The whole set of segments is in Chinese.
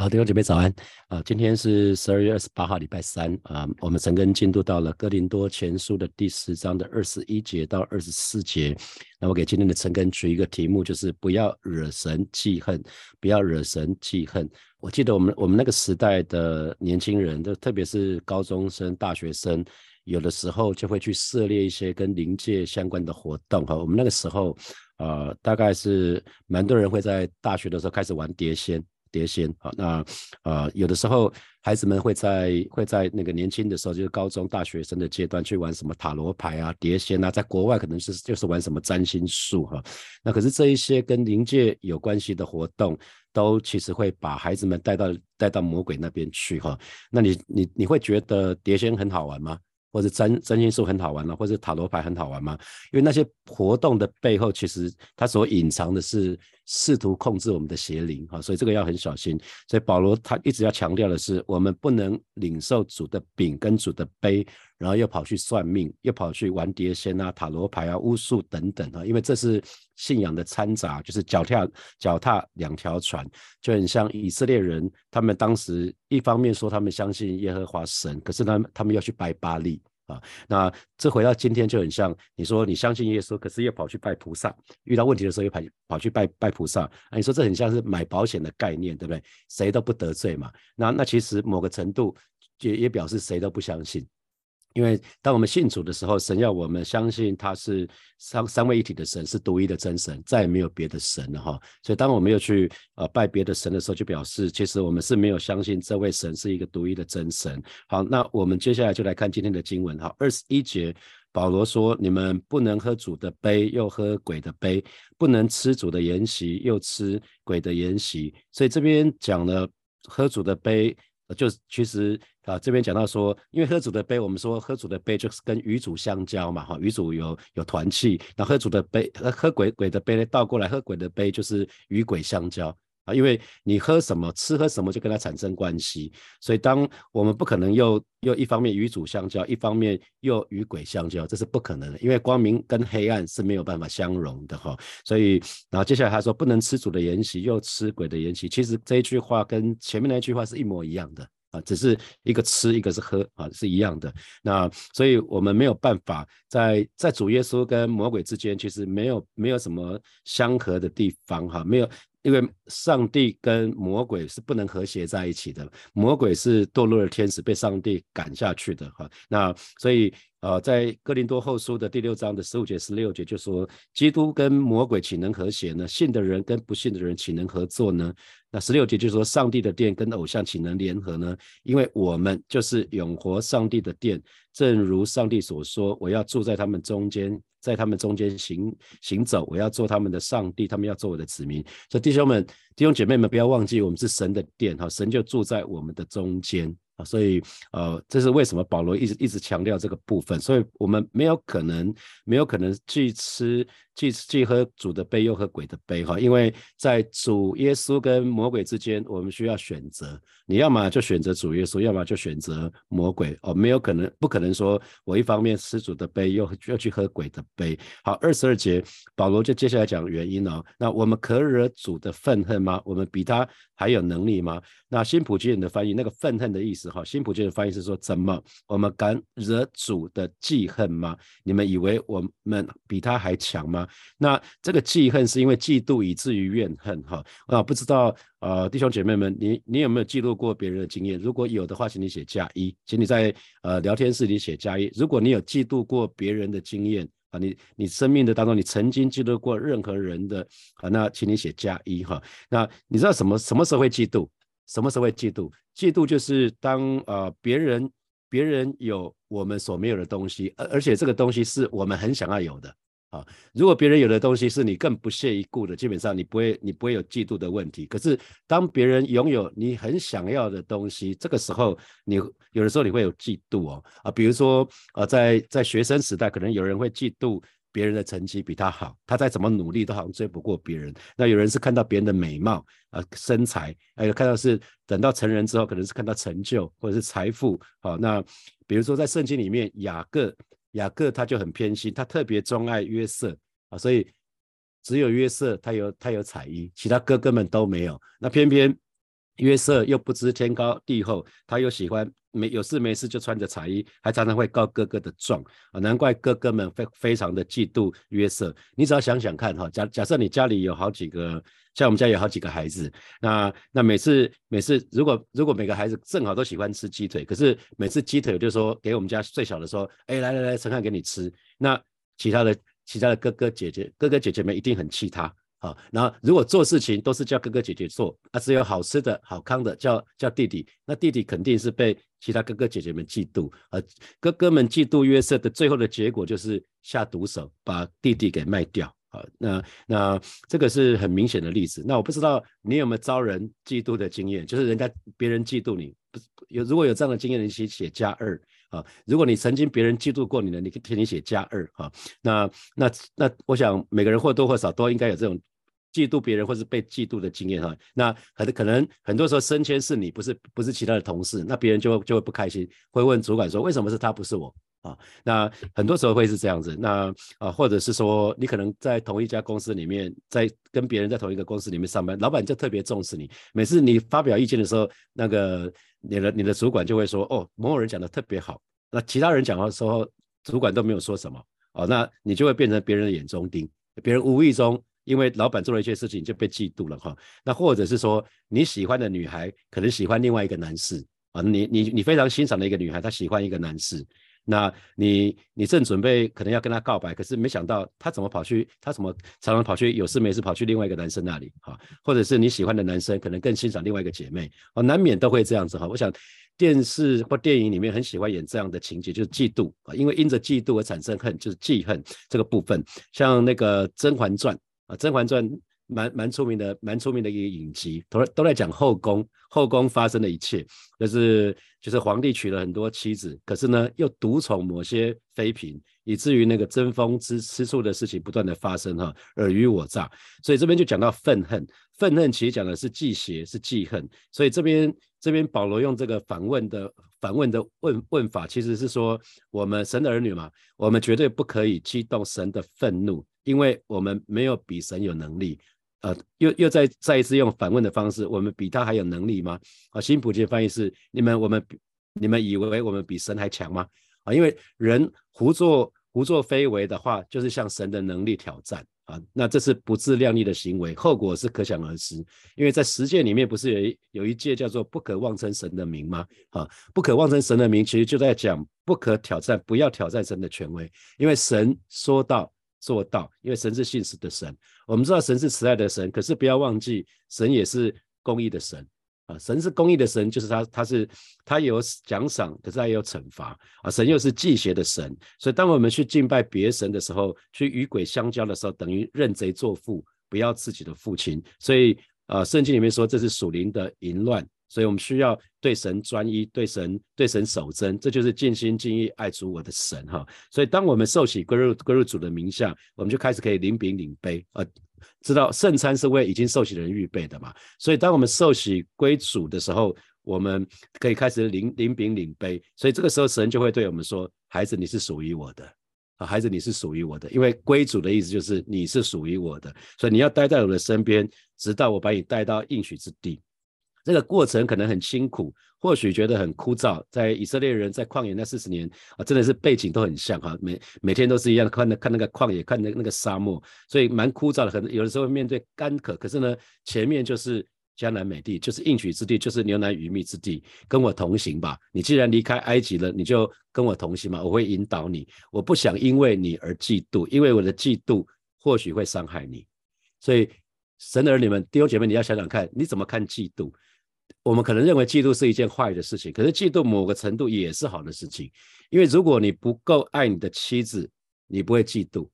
好，弟兄姐妹早安啊！今天是十二月二十八号，礼拜三啊。我们陈根进度到了哥林多前书的第十章的二十一节到二十四节。那我给今天的陈根取一个题目，就是不要惹神记恨，不要惹神记恨。我记得我们我们那个时代的年轻人，就特别是高中生、大学生，有的时候就会去涉猎一些跟灵界相关的活动哈。我们那个时候呃，大概是蛮多人会在大学的时候开始玩碟仙。碟仙啊，那呃有的时候孩子们会在会在那个年轻的时候，就是高中大学生的阶段去玩什么塔罗牌啊、碟仙啊，在国外可能是就是玩什么占星术哈。那可是这一些跟灵界有关系的活动，都其实会把孩子们带到带到魔鬼那边去哈。那你你你会觉得碟仙很好玩吗？或者占占星术很好玩吗？或者塔罗牌很好玩吗？因为那些活动的背后，其实它所隐藏的是试图控制我们的邪灵哈，所以这个要很小心。所以保罗他一直要强调的是，我们不能领受主的饼跟主的杯，然后又跑去算命，又跑去玩碟仙啊、塔罗牌啊、巫术等等啊，因为这是信仰的掺杂，就是脚踏脚踏两条船，就很像以色列人，他们当时一方面说他们相信耶和华神，可是他们他们要去拜巴利。啊，那这回到今天就很像你说你相信耶稣，可是又跑去拜菩萨，遇到问题的时候又跑跑去拜拜菩萨，啊，你说这很像是买保险的概念，对不对？谁都不得罪嘛。那那其实某个程度也也表示谁都不相信。因为当我们信主的时候，神要我们相信他是三三位一体的神，是独一的真神，再也没有别的神了哈。所以当我们又去呃拜别的神的时候，就表示其实我们是没有相信这位神是一个独一的真神。好，那我们接下来就来看今天的经文哈。二十一节，保罗说：你们不能喝主的杯，又喝鬼的杯；不能吃主的筵席，又吃鬼的筵席。所以这边讲了喝主的杯。就其实啊，这边讲到说，因为喝主的杯，我们说喝主的杯就是跟鱼主相交嘛，哈，鱼主有有团气，那喝主的杯，喝鬼鬼的杯呢，倒过来喝鬼的杯就是与鬼相交。因为你喝什么，吃喝什么就跟它产生关系，所以当我们不可能又又一方面与主相交，一方面又与鬼相交，这是不可能的，因为光明跟黑暗是没有办法相容的哈。所以，然后接下来他说不能吃主的筵席，又吃鬼的筵席，其实这一句话跟前面那句话是一模一样的啊，只是一个吃，一个是喝啊，是一样的。那所以我们没有办法在在主耶稣跟魔鬼之间，其实没有没有什么相合的地方哈，没有。因为上帝跟魔鬼是不能和谐在一起的，魔鬼是堕落的天使，被上帝赶下去的哈。那所以呃，在哥林多后书的第六章的十五节、十六节就说，基督跟魔鬼岂能和谐呢？信的人跟不信的人岂能合作呢？那十六节就说，上帝的殿跟偶像岂能联合呢？因为我们就是永活上帝的殿，正如上帝所说，我要住在他们中间。在他们中间行行走，我要做他们的上帝，他们要做我的子民。所以弟兄们、弟兄姐妹们，不要忘记，我们是神的殿，哈，神就住在我们的中间。所以，呃，这是为什么保罗一直一直强调这个部分。所以我们没有可能，没有可能去吃既既喝主的杯，又喝鬼的杯，哈。因为在主耶稣跟魔鬼之间，我们需要选择。你要么就选择主耶稣，要么就选择魔鬼。哦，没有可能，不可能说我一方面吃主的杯，又又去喝鬼的杯。好，二十二节，保罗就接下来讲原因哦。那我们可惹主的愤恨吗？我们比他还有能力吗？那新普金的翻译，那个愤恨的意思。哈，新普金的翻译是说：怎么我们敢惹主的记恨吗？你们以为我们比他还强吗？那这个记恨是因为嫉妒以至于怨恨。哈啊，不知道呃，弟兄姐妹们，你你有没有记录过别人的经验？如果有的话，请你写加一，请你在呃聊天室里写加一。如果你有嫉妒过别人的经验啊，你你生命的当中你曾经嫉妒过任何人的啊，那请你写加一哈。那你知道什么什么时候会嫉妒？什么时候会嫉妒？嫉妒就是当呃别人别人有我们所没有的东西，而而且这个东西是我们很想要有的啊。如果别人有的东西是你更不屑一顾的，基本上你不会你不会有嫉妒的问题。可是当别人拥有你很想要的东西，这个时候你有的时候你会有嫉妒哦啊。比如说呃在在学生时代，可能有人会嫉妒。别人的成绩比他好，他再怎么努力都好像追不过别人。那有人是看到别人的美貌啊、身材，还有看到是等到成人之后，可能是看到成就或者是财富。好，那比如说在圣经里面，雅各雅各他就很偏心，他特别钟爱约瑟啊，所以只有约瑟他有他有彩衣，其他哥哥们都没有。那偏偏约瑟又不知天高地厚，他又喜欢没有事没事就穿着彩衣，还常常会告哥哥的状啊，难怪哥哥们非非常的嫉妒约瑟。你只要想想看哈，假假设你家里有好几个，像我们家有好几个孩子，那那每次每次如果如果每个孩子正好都喜欢吃鸡腿，可是每次鸡腿就说给我们家最小的说，哎来来来，陈汉给你吃，那其他的其他的哥哥姐姐哥哥姐姐们一定很气他。好，然后如果做事情都是叫哥哥姐姐做，啊，只有好吃的好康的叫叫弟弟，那弟弟肯定是被其他哥哥姐姐们嫉妒，啊，哥哥们嫉妒约瑟的最后的结果就是下毒手把弟弟给卖掉，好，那那这个是很明显的例子。那我不知道你有没有招人嫉妒的经验，就是人家别人嫉妒你，不有如果有这样的经验，你写写加二啊。如果你曾经别人嫉妒过你的，你可以替你写加二啊。那那那我想每个人或多或少都应该有这种。嫉妒别人或是被嫉妒的经验哈，那可能可能很多时候升迁是你，不是不是其他的同事，那别人就会就会不开心，会问主管说为什么是他不是我啊？那很多时候会是这样子，那啊或者是说你可能在同一家公司里面，在跟别人在同一个公司里面上班，老板就特别重视你，每次你发表意见的时候，那个你的你的主管就会说哦某某人讲的特别好，那其他人讲的时候，主管都没有说什么哦，那你就会变成别人的眼中钉，别人无意中。因为老板做了一些事情就被嫉妒了哈，那或者是说你喜欢的女孩可能喜欢另外一个男士啊，你你你非常欣赏的一个女孩，她喜欢一个男士，那你你正准备可能要跟她告白，可是没想到她怎么跑去，她怎么常常跑去有事没事跑去另外一个男生那里哈，或者是你喜欢的男生可能更欣赏另外一个姐妹哦，难免都会这样子哈。我想电视或电影里面很喜欢演这样的情节，就是嫉妒啊，因为因着嫉妒而产生恨，就是记恨这个部分，像那个《甄嬛传》。啊，《甄嬛传》蛮蛮出名的，蛮出名的一个影集，都都在讲后宫，后宫发生的一切，就是就是皇帝娶了很多妻子，可是呢又独宠某些妃嫔，以至于那个争风吃吃醋的事情不断的发生哈，尔虞我诈，所以这边就讲到愤恨，愤恨其实讲的是忌邪，是忌恨，所以这边这边保罗用这个反问的反问的问问法，其实是说我们神的儿女嘛，我们绝对不可以激动神的愤怒。因为我们没有比神有能力，呃，又又再再一次用反问的方式，我们比他还有能力吗？啊，新普京翻译是：你们我们你们以为我们比神还强吗？啊，因为人胡作胡作非为的话，就是向神的能力挑战啊，那这是不自量力的行为，后果是可想而知。因为在十诫里面不是有一有一诫叫做不可妄称神的名吗？啊，不可妄称神的名，其实就在讲不可挑战，不要挑战神的权威，因为神说到。做到，因为神是信实的神。我们知道神是慈爱的神，可是不要忘记，神也是公义的神啊。神是公义的神，就是他，他是他有奖赏，可是他也有惩罚啊。神又是祭邪的神，所以当我们去敬拜别神的时候，去与鬼相交的时候，等于认贼作父，不要自己的父亲。所以啊，圣经里面说这是属灵的淫乱。所以我们需要对神专一，对神对神守贞，这就是尽心尽意爱主我的神哈。所以当我们受洗归入归入主的名下，我们就开始可以领饼领杯，呃，知道圣餐是为已经受洗的人预备的嘛。所以当我们受洗归主的时候，我们可以开始领领饼领杯。所以这个时候神就会对我们说：“孩子，你是属于我的啊，孩子，你是属于我的。”因为归主的意思就是你是属于我的，所以你要待在我的身边，直到我把你带到应许之地。这个过程可能很辛苦，或许觉得很枯燥。在以色列人在旷野那四十年啊，真的是背景都很像哈，每每天都是一样，看那看那个旷野，看那那个沙漠，所以蛮枯燥的。很有的时候面对干渴，可是呢，前面就是迦南美地，就是应许之地，就是牛奶与蜜之地，跟我同行吧。你既然离开埃及了，你就跟我同行嘛，我会引导你。我不想因为你而嫉妒，因为我的嫉妒或许会伤害你。所以神的儿女们，弟兄姐妹，你要想想看，你怎么看嫉妒？我们可能认为嫉妒是一件坏的事情，可是嫉妒某个程度也是好的事情，因为如果你不够爱你的妻子，你不会嫉妒；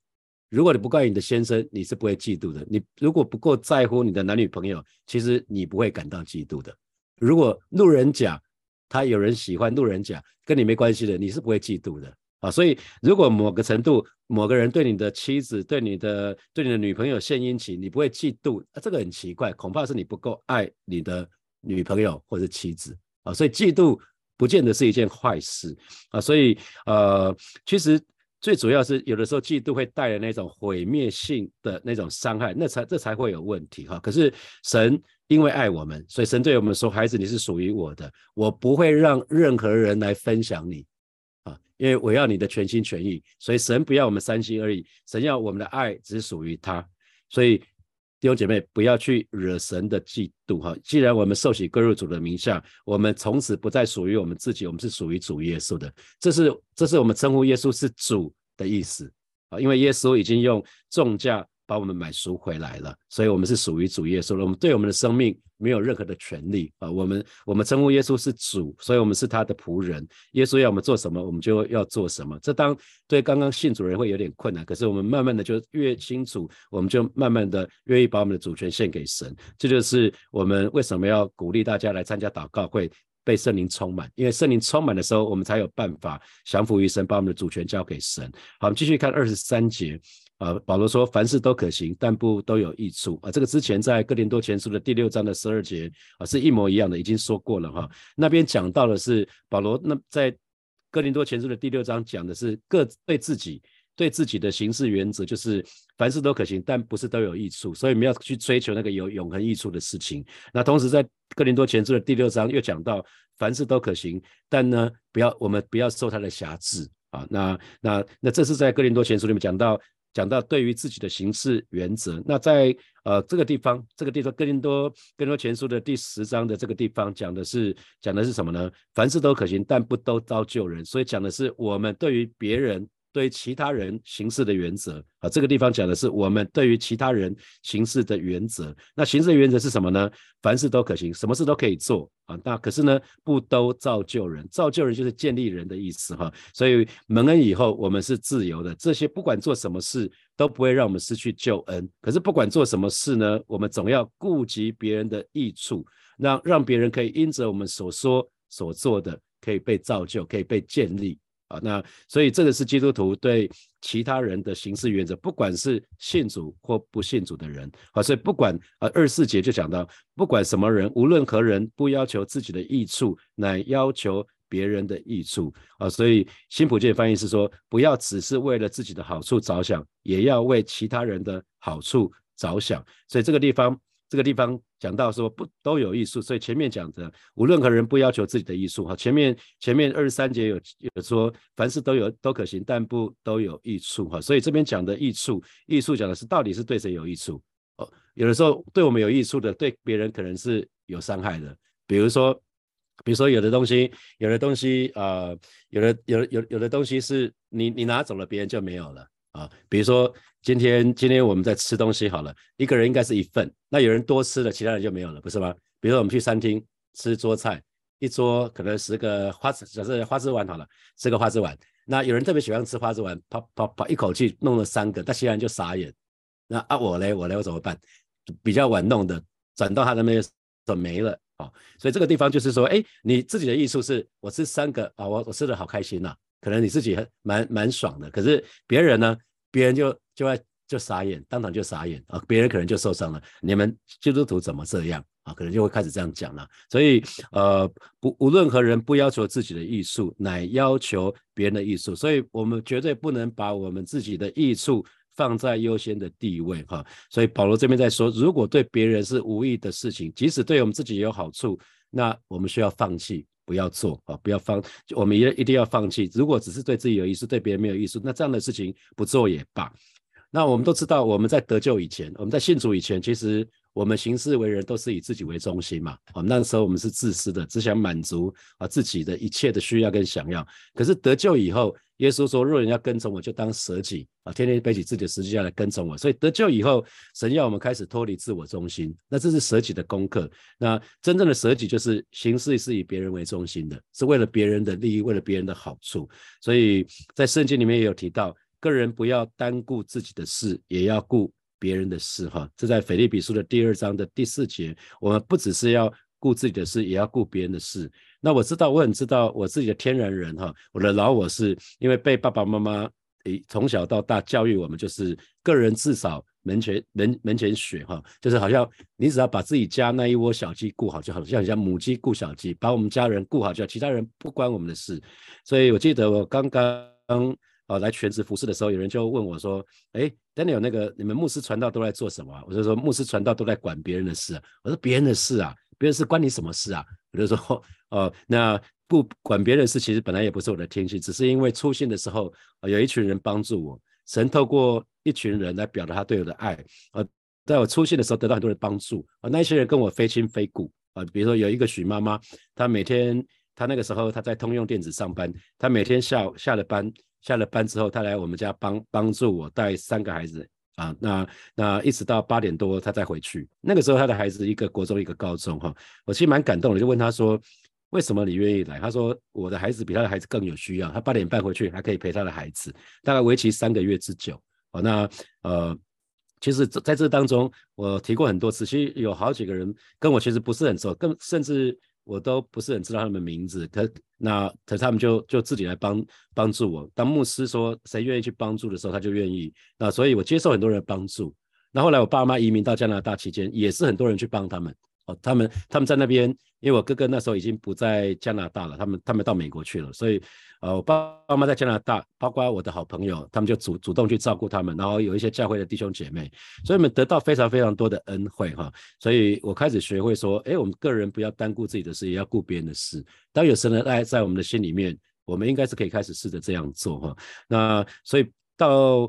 如果你不够爱你的先生，你是不会嫉妒的。你如果不够在乎你的男女朋友，其实你不会感到嫉妒的。如果路人甲他有人喜欢路人甲，跟你没关系的，你是不会嫉妒的啊。所以，如果某个程度某个人对你的妻子、对你的、对你的女朋友献殷勤，你不会嫉妒，啊，这个很奇怪，恐怕是你不够爱你的。女朋友或者妻子啊，所以嫉妒不见得是一件坏事啊。所以呃，其实最主要是有的时候嫉妒会带来那种毁灭性的那种伤害，那才这才会有问题哈。可是神因为爱我们，所以神对我们说：“孩子，你是属于我的，我不会让任何人来分享你啊，因为我要你的全心全意。”所以神不要我们三心二意，神要我们的爱只属于他。所以弟兄姐妹不要去惹神的嫉妒哈。既然我们受洗归入主的名下，我们从此不再属于我们自己，我们是属于主耶稣的。这是这是我们称呼耶稣是主的意思啊，因为耶稣已经用重价。把我们买赎回来了，所以我们是属于主耶稣的。我们对我们的生命没有任何的权利啊。我们我们称呼耶稣是主，所以我们是他的仆人。耶稣要我们做什么，我们就要做什么。这当对刚刚信主人会有点困难，可是我们慢慢的就越清楚，我们就慢慢的愿意把我们的主权献给神。这就是我们为什么要鼓励大家来参加祷告会，被圣灵充满。因为圣灵充满的时候，我们才有办法降服于神，把我们的主权交给神。好，我们继续看二十三节。啊，保罗说凡事都可行，但不都有益处啊。这个之前在哥林多前书的第六章的十二节啊，是一模一样的，已经说过了哈。那边讲到的是保罗那在哥林多前书的第六章讲的是各对自己对自己的行事原则，就是凡事都可行，但不是都有益处，所以我们要去追求那个有永恒益处的事情。那同时在哥林多前书的第六章又讲到凡事都可行，但呢不要我们不要受他的辖制啊。那那那这是在哥林多前书里面讲到。讲到对于自己的行事原则，那在呃这个地方，这个地方哥林多哥林多前书的第十章的这个地方讲的是讲的是什么呢？凡事都可行，但不都招救人，所以讲的是我们对于别人。对其他人行事的原则啊，这个地方讲的是我们对于其他人行事的原则。那行事的原则是什么呢？凡事都可行，什么事都可以做啊。那可是呢，不都造就人，造就人就是建立人的意思哈。所以蒙恩以后，我们是自由的。这些不管做什么事，都不会让我们失去救恩。可是不管做什么事呢，我们总要顾及别人的益处，让让别人可以因着我们所说所做的，可以被造就，可以被建立。啊，那所以这个是基督徒对其他人的行事原则，不管是信主或不信主的人，啊，所以不管呃二四节就讲到，不管什么人，无论何人，不要求自己的益处，乃要求别人的益处，啊，所以新普界翻译是说，不要只是为了自己的好处着想，也要为其他人的好处着想，所以这个地方。这个地方讲到说不都有艺术，所以前面讲的无论何人不要求自己的艺术哈。前面前面二十三节有有说凡事都有都可行，但不都有益处哈。所以这边讲的益处，益处讲的是到底是对谁有益处哦？有的时候对我们有益处的，对别人可能是有伤害的。比如说，比如说有的东西，有的东西啊，有的有有有的东西是你你拿走了，别人就没有了。啊，比如说今天今天我们在吃东西好了，一个人应该是一份，那有人多吃了，其他人就没有了，不是吗？比如说我们去餐厅吃桌菜，一桌可能十个花枝，假设花枝丸好了，十个花枝丸，那有人特别喜欢吃花枝丸，啪啪啪一口气弄了三个，那其他人就傻眼。那啊我嘞我嘞我怎么办？比较晚弄的转到他那边就没了啊。所以这个地方就是说，哎，你自己的艺术是我吃三个啊，我我吃的好开心呐。可能你自己很蛮蛮爽的，可是别人呢？别人就就会就傻眼，当场就傻眼啊！别人可能就受伤了。你们基督徒怎么这样啊？可能就会开始这样讲了。所以呃，不无论何人不要求自己的艺术，乃要求别人的艺术。所以我们绝对不能把我们自己的益处放在优先的地位哈。所以保罗这边在说，如果对别人是无益的事情，即使对我们自己有好处，那我们需要放弃。不要做啊！不要放，我们也一定要放弃。如果只是对自己有意思，对别人没有意思，那这样的事情不做也罢。那我们都知道，我们在得救以前，我们在信主以前，其实我们行事为人都是以自己为中心嘛。哦，那时候我们是自私的，只想满足啊自己的一切的需要跟想要。可是得救以后，耶稣说：“若人要跟从我，就当舍己啊，天天背起自己的十字架来跟从我。”所以得救以后，神要我们开始脱离自我中心，那这是舍己的功课。那真正的舍己，就是行事是以别人为中心的，是为了别人的利益，为了别人的好处。所以在圣经里面也有提到，个人不要单顾自己的事，也要顾别人的事。哈，这在腓立比书的第二章的第四节，我们不只是要顾自己的事，也要顾别人的事。那我知道，我很知道我自己的天然人哈，我的老我是因为被爸爸妈妈诶从小到大教育我们，就是个人至少门前门门前雪哈，就是好像你只要把自己家那一窝小鸡顾好就好，像像母鸡顾小鸡，把我们家人顾好就好，其他人不关我们的事。所以我记得我刚刚哦来全职服侍的时候，有人就问我说：“哎，Daniel，那个你们牧师传道都在做什么？”我就说：“牧师传道都在管别人的事。”我说：“别人的事啊，别人事关你什么事啊？”我就说：“哦，那不管别人的事，其实本来也不是我的天性，只是因为出信的时候有一群人帮助我，神透过一群人来表达他对我的爱。呃，在我出信的时候得到很多人帮助啊，那些人跟我非亲非故啊。比如说有一个许妈妈，她每天她那个时候她在通用电子上班，她每天下下了班。下了班之后，他来我们家帮帮助我带三个孩子啊，那那一直到八点多他再回去。那个时候他的孩子一个国中一个高中哈，我其实蛮感动的，就问他说为什么你愿意来？他说我的孩子比他的孩子更有需要，他八点半回去还可以陪他的孩子，大概为期三个月之久。哦，那呃，其实在这当中我提过很多次，其实有好几个人跟我其实不是很熟，更甚至。我都不是很知道他们名字，可那可他们就就自己来帮帮助我。当牧师说谁愿意去帮助的时候，他就愿意。那所以我接受很多人帮助。那后来我爸妈移民到加拿大期间，也是很多人去帮他们。哦，他们他们在那边，因为我哥哥那时候已经不在加拿大了，他们他们到美国去了，所以呃，我爸爸妈在加拿大，包括我的好朋友，他们就主主动去照顾他们，然后有一些教会的弟兄姐妹，所以我们得到非常非常多的恩惠哈，所以我开始学会说，哎，我们个人不要单顾自己的事，也要顾别人的事。当有神的爱在我们的心里面，我们应该是可以开始试着这样做哈。那所以到。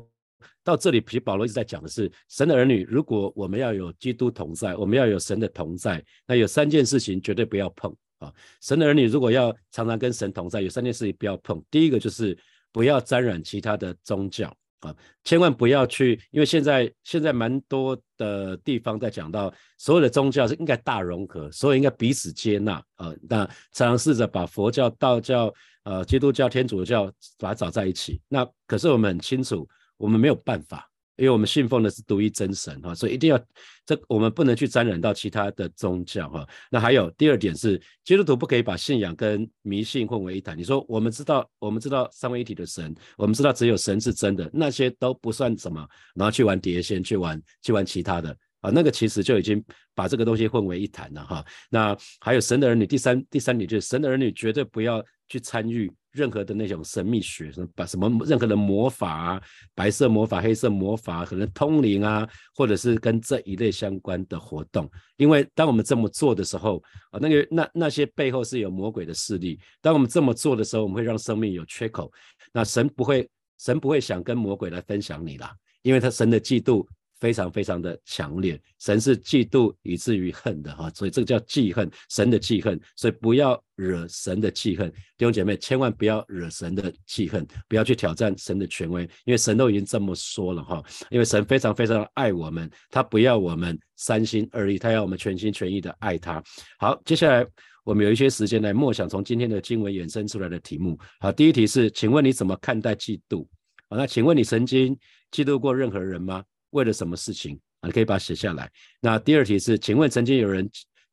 到这里，其实保罗一直在讲的是神的儿女。如果我们要有基督同在，我们要有神的同在，那有三件事情绝对不要碰啊！神的儿女如果要常常跟神同在，有三件事情不要碰。第一个就是不要沾染其他的宗教啊，千万不要去，因为现在现在蛮多的地方在讲到所有的宗教是应该大融合，所有应该彼此接纳啊。那尝试着把佛教、道教、呃基督教、天主教把它找在一起。那可是我们很清楚。我们没有办法，因为我们信奉的是独一真神哈，所以一定要这我们不能去沾染到其他的宗教哈。那还有第二点是，基督徒不可以把信仰跟迷信混为一谈。你说我们知道，我们知道三位一体的神，我们知道只有神是真的，那些都不算什么，然后去玩碟仙，去玩去玩其他的啊，那个其实就已经把这个东西混为一谈了哈。那还有神的儿女，第三第三点就是神的儿女绝对不要去参与。任何的那种神秘学，什么把什么任何的魔法啊，白色魔法、黑色魔法，可能通灵啊，或者是跟这一类相关的活动。因为当我们这么做的时候啊，那个那那些背后是有魔鬼的势力。当我们这么做的时候，我们会让生命有缺口。那神不会，神不会想跟魔鬼来分享你啦，因为他神的嫉妒。非常非常的强烈，神是嫉妒以至于恨的哈，所以这个叫记恨，神的记恨，所以不要惹神的记恨，弟兄姐妹千万不要惹神的记恨，不要去挑战神的权威，因为神都已经这么说了哈，因为神非常非常爱我们，他不要我们三心二意，他要我们全心全意的爱他。好，接下来我们有一些时间来默想从今天的经文衍生出来的题目。好，第一题是，请问你怎么看待嫉妒？好，那请问你曾经嫉妒过任何人吗？为了什么事情啊？你可以把它写下来。那第二题是，请问曾经有人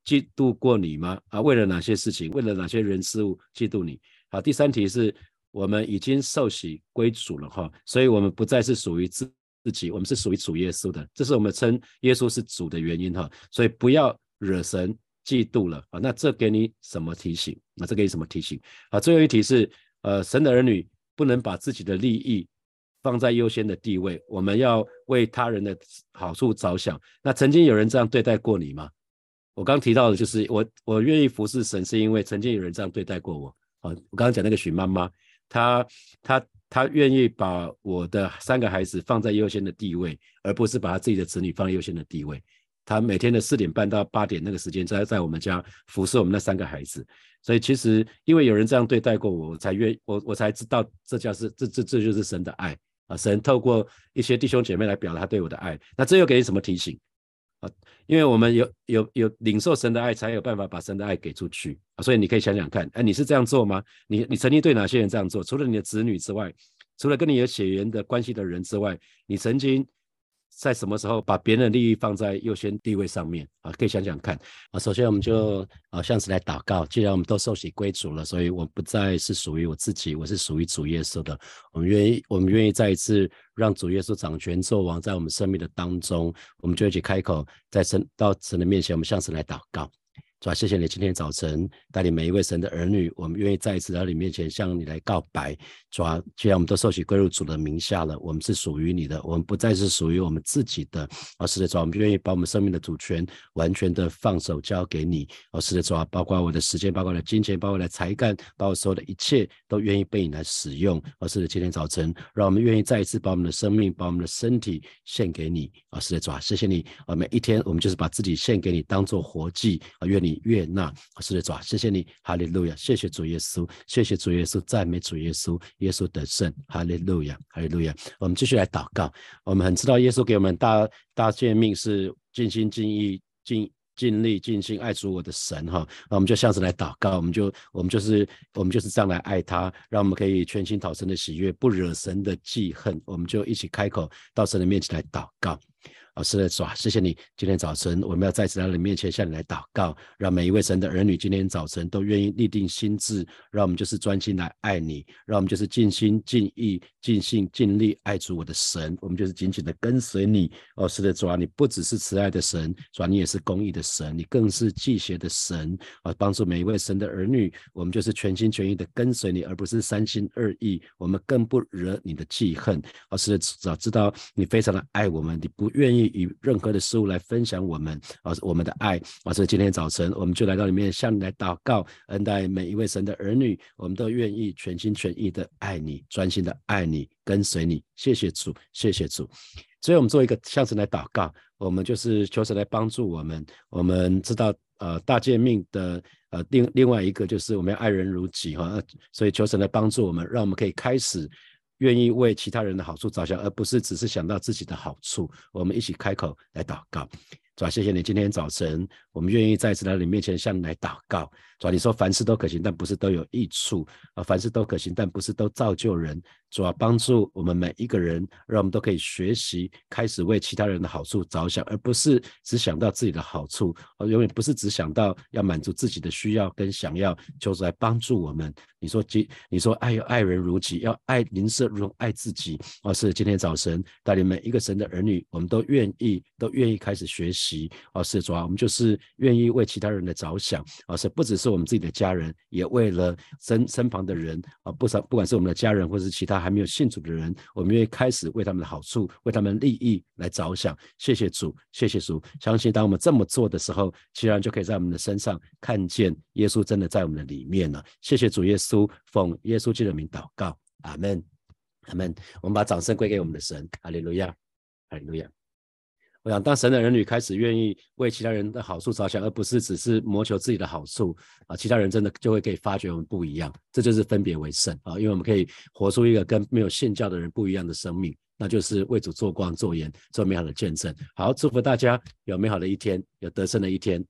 嫉妒过你吗？啊，为了哪些事情？为了哪些人事物嫉妒你？好，第三题是我们已经受洗归主了哈，所以我们不再是属于自自己，我们是属于主耶稣的。这是我们称耶稣是主的原因哈。所以不要惹神嫉妒了啊。那这给你什么提醒？那这给你什么提醒？好，最后一题是，呃，神的儿女不能把自己的利益。放在优先的地位，我们要为他人的好处着想。那曾经有人这样对待过你吗？我刚提到的就是我，我愿意服侍神，是因为曾经有人这样对待过我。啊，我刚刚讲那个许妈妈，她她她愿意把我的三个孩子放在优先的地位，而不是把她自己的子女放在优先的地位。她每天的四点半到八点那个时间，在在我们家服侍我们那三个孩子。所以其实因为有人这样对待过我，我才愿我我才知道这叫是这这这就是神的爱。啊，神透过一些弟兄姐妹来表达他对我的爱，那这又给你什么提醒啊？因为我们有有有领受神的爱，才有办法把神的爱给出去啊。所以你可以想想看，哎，你是这样做吗？你你曾经对哪些人这样做？除了你的子女之外，除了跟你有血缘的关系的人之外，你曾经？在什么时候把别人的利益放在优先地位上面啊？可以想想看啊。首先，我们就啊，像是来祷告。既然我们都受洗归主了，所以我不再是属于我自己，我是属于主耶稣的。我们愿意，我们愿意再一次让主耶稣掌权做王在我们生命的当中。我们就一起开口，在神到神的面前，我们向神来祷告。主啊，谢谢你今天早晨带领每一位神的儿女，我们愿意再一次来你面前向你来告白。主，既然我们都受洗归入主的名下了，我们是属于你的，我们不再是属于我们自己的。而是的，主，我们愿意把我们生命的主权完全的放手交给你。而是的，主啊，包括我的时间，包括我的金钱，包括我的才干，包括所有的一切，都愿意被你来使用。而是的，今天早晨，让我们愿意再一次把我们的生命，把我们的身体献给你。而是的，主啊，谢谢你。啊，每一天我们就是把自己献给你，当做活祭。啊，愿你悦纳。是的，主啊，谢谢你，哈利路亚。谢谢主耶稣，谢谢主耶稣，赞美主耶稣，耶稣得胜，哈利路亚，哈利路亚。我们继续来祷告。我们很知道耶稣给我们大大诫命是尽心尽意尽尽力尽心爱主我的神哈。那我们就像是来祷告，我们就我们就是我们就是这样来爱他，让我们可以全心讨神的喜悦，不惹神的记恨。我们就一起开口到神的面前来祷告。老师的主啊：“谢谢你，今天早晨我们要再次来你面前向你来祷告，让每一位神的儿女今天早晨都愿意立定心志，让我们就是专心来爱你，让我们就是尽心尽意尽心尽力爱主我的神，我们就是紧紧的跟随你。哦，是的，主啊，你不只是慈爱的神，主啊，你也是公义的神，你更是祭邪的神啊！帮助每一位神的儿女，我们就是全心全意的跟随你，而不是三心二意，我们更不惹你的记恨。哦，是的，早知道你非常的爱我们，你不愿意。”以任何的事物来分享我们啊，我们的爱啊，所以今天早晨我们就来到里面向你来祷告，恩待每一位神的儿女，我们都愿意全心全意的爱你，专心的爱你，跟随你。谢谢主，谢谢主。所以我们做一个向神来祷告，我们就是求神来帮助我们。我们知道呃大诫命的呃另另外一个就是我们要爱人如己哈，所以求神来帮助我们，让我们可以开始。愿意为其他人的好处着想，而不是只是想到自己的好处。我们一起开口来祷告，主啊，谢谢你今天早晨，我们愿意再次来你面前向你来祷告。主啊，你说凡事都可行，但不是都有益处啊；凡事都可行，但不是都造就人。主啊，帮助我们每一个人，让我们都可以学习，开始为其他人的好处着想，而不是只想到自己的好处。而永远不是只想到要满足自己的需要跟想要，就是来帮助我们。你说，今你说爱要爱人如己，要爱邻舍如爱自己。而是今天早晨带领每一个神的儿女，我们都愿意，都愿意开始学习。而是主啊，我们就是愿意为其他人的着想。而是不只是是我们自己的家人，也为了身身旁的人啊，不少不管是我们的家人，或是其他。还没有信主的人，我们愿意开始为他们的好处、为他们利益来着想。谢谢主，谢谢主。相信当我们这么做的时候，其然就可以在我们的身上看见耶稣真的在我们的里面了。谢谢主耶稣，奉耶稣基督的名祷告，阿门，阿门。我们把掌声归给我们的神，哈利路亚，哈利路亚。我想，当神的儿女开始愿意为其他人的好处着想，而不是只是谋求自己的好处啊，其他人真的就会可以发觉我们不一样。这就是分别为圣啊，因为我们可以活出一个跟没有信教的人不一样的生命，那就是为主做光、做盐、做美好的见证。好，祝福大家有美好的一天，有得胜的一天。